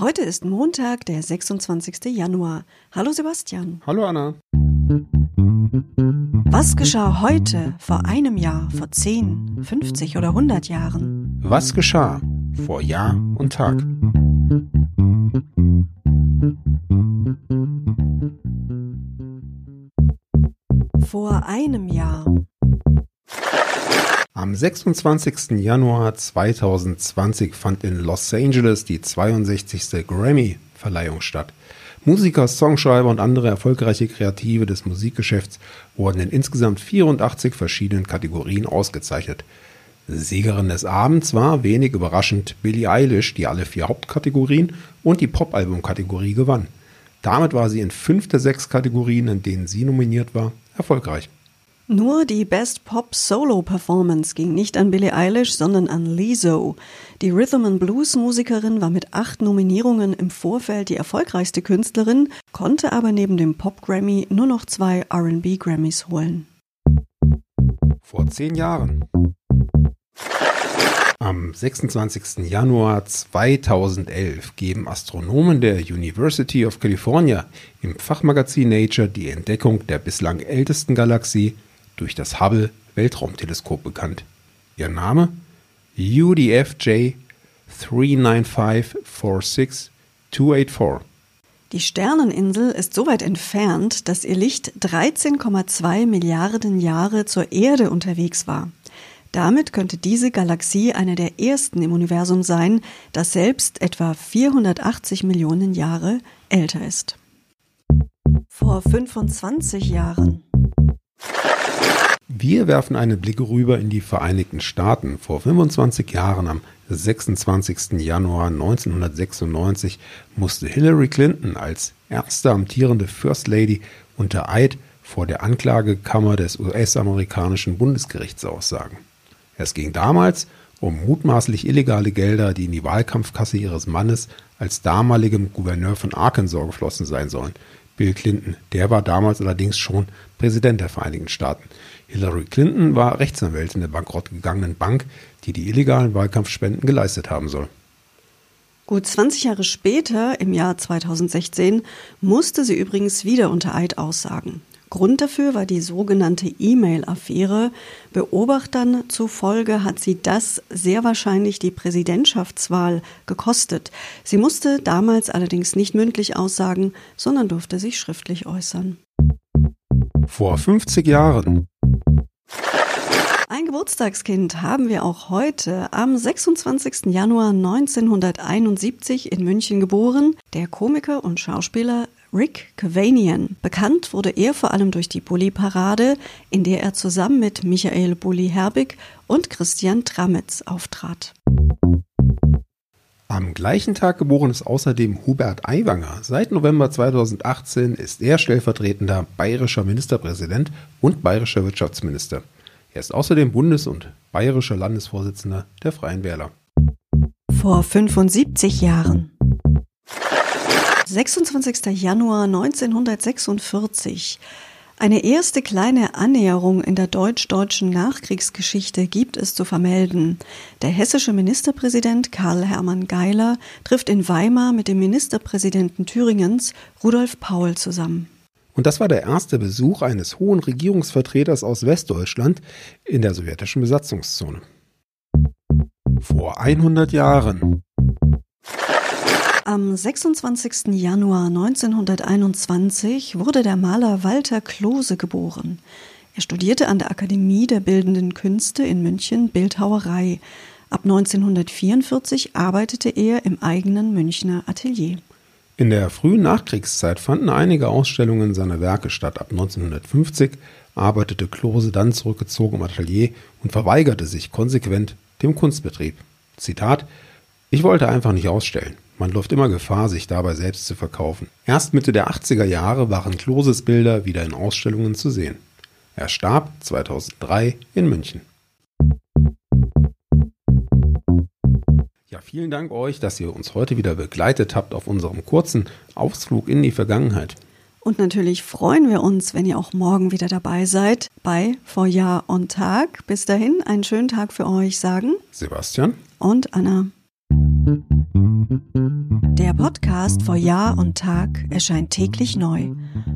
Heute ist Montag, der 26. Januar. Hallo Sebastian. Hallo Anna. Was geschah heute, vor einem Jahr, vor 10, 50 oder 100 Jahren? Was geschah vor Jahr und Tag? Vor einem Jahr. Am 26. Januar 2020 fand in Los Angeles die 62. Grammy-Verleihung statt. Musiker, Songschreiber und andere erfolgreiche Kreative des Musikgeschäfts wurden in insgesamt 84 verschiedenen Kategorien ausgezeichnet. Siegerin des Abends war, wenig überraschend, Billie Eilish, die alle vier Hauptkategorien und die Pop-Album-Kategorie gewann. Damit war sie in fünf der sechs Kategorien, in denen sie nominiert war, erfolgreich. Nur die Best Pop Solo Performance ging nicht an Billie Eilish, sondern an Lizzo. Die Rhythm and Blues Musikerin war mit acht Nominierungen im Vorfeld die erfolgreichste Künstlerin, konnte aber neben dem Pop Grammy nur noch zwei R&B Grammys holen. Vor zehn Jahren. Am 26. Januar 2011 geben Astronomen der University of California im Fachmagazin Nature die Entdeckung der bislang ältesten Galaxie durch das Hubble Weltraumteleskop bekannt. Ihr Name? UDFJ 39546-284. Die Sterneninsel ist so weit entfernt, dass ihr Licht 13,2 Milliarden Jahre zur Erde unterwegs war. Damit könnte diese Galaxie eine der ersten im Universum sein, das selbst etwa 480 Millionen Jahre älter ist. Vor 25 Jahren. Wir werfen einen Blick rüber in die Vereinigten Staaten. Vor 25 Jahren, am 26. Januar 1996, musste Hillary Clinton als erste amtierende First Lady unter Eid vor der Anklagekammer des US-amerikanischen Bundesgerichts aussagen. Es ging damals um mutmaßlich illegale Gelder, die in die Wahlkampfkasse ihres Mannes als damaligem Gouverneur von Arkansas geflossen sein sollen. Bill Clinton, der war damals allerdings schon Präsident der Vereinigten Staaten. Hillary Clinton war Rechtsanwältin der bankrott gegangenen Bank, die die illegalen Wahlkampfspenden geleistet haben soll. Gut 20 Jahre später, im Jahr 2016, musste sie übrigens wieder unter Eid aussagen. Grund dafür war die sogenannte E-Mail-Affäre. Beobachtern zufolge hat sie das sehr wahrscheinlich die Präsidentschaftswahl gekostet. Sie musste damals allerdings nicht mündlich aussagen, sondern durfte sich schriftlich äußern. Vor 50 Jahren Geburtstagskind haben wir auch heute. Am 26. Januar 1971 in München geboren, der Komiker und Schauspieler Rick Cavanian. Bekannt wurde er vor allem durch die Bully-Parade, in der er zusammen mit Michael Bully Herbig und Christian Tramitz auftrat. Am gleichen Tag geboren ist außerdem Hubert Aiwanger. Seit November 2018 ist er stellvertretender bayerischer Ministerpräsident und bayerischer Wirtschaftsminister. Er ist außerdem Bundes- und bayerischer Landesvorsitzender der Freien Wähler. Vor 75 Jahren. 26. Januar 1946. Eine erste kleine Annäherung in der deutsch-deutschen Nachkriegsgeschichte gibt es zu vermelden. Der hessische Ministerpräsident Karl Hermann Geiler trifft in Weimar mit dem Ministerpräsidenten Thüringens Rudolf Paul zusammen. Und das war der erste Besuch eines hohen Regierungsvertreters aus Westdeutschland in der sowjetischen Besatzungszone. Vor 100 Jahren. Am 26. Januar 1921 wurde der Maler Walter Klose geboren. Er studierte an der Akademie der Bildenden Künste in München Bildhauerei. Ab 1944 arbeitete er im eigenen Münchner Atelier. In der frühen Nachkriegszeit fanden einige Ausstellungen seiner Werke statt. Ab 1950 arbeitete Klose dann zurückgezogen im Atelier und verweigerte sich konsequent dem Kunstbetrieb. Zitat Ich wollte einfach nicht ausstellen. Man läuft immer Gefahr, sich dabei selbst zu verkaufen. Erst Mitte der 80er Jahre waren Kloses Bilder wieder in Ausstellungen zu sehen. Er starb 2003 in München. Vielen Dank euch, dass ihr uns heute wieder begleitet habt auf unserem kurzen Ausflug in die Vergangenheit. Und natürlich freuen wir uns, wenn ihr auch morgen wieder dabei seid bei Vor Jahr und Tag. Bis dahin einen schönen Tag für euch sagen Sebastian und Anna. Der Podcast vor Jahr und Tag erscheint täglich neu.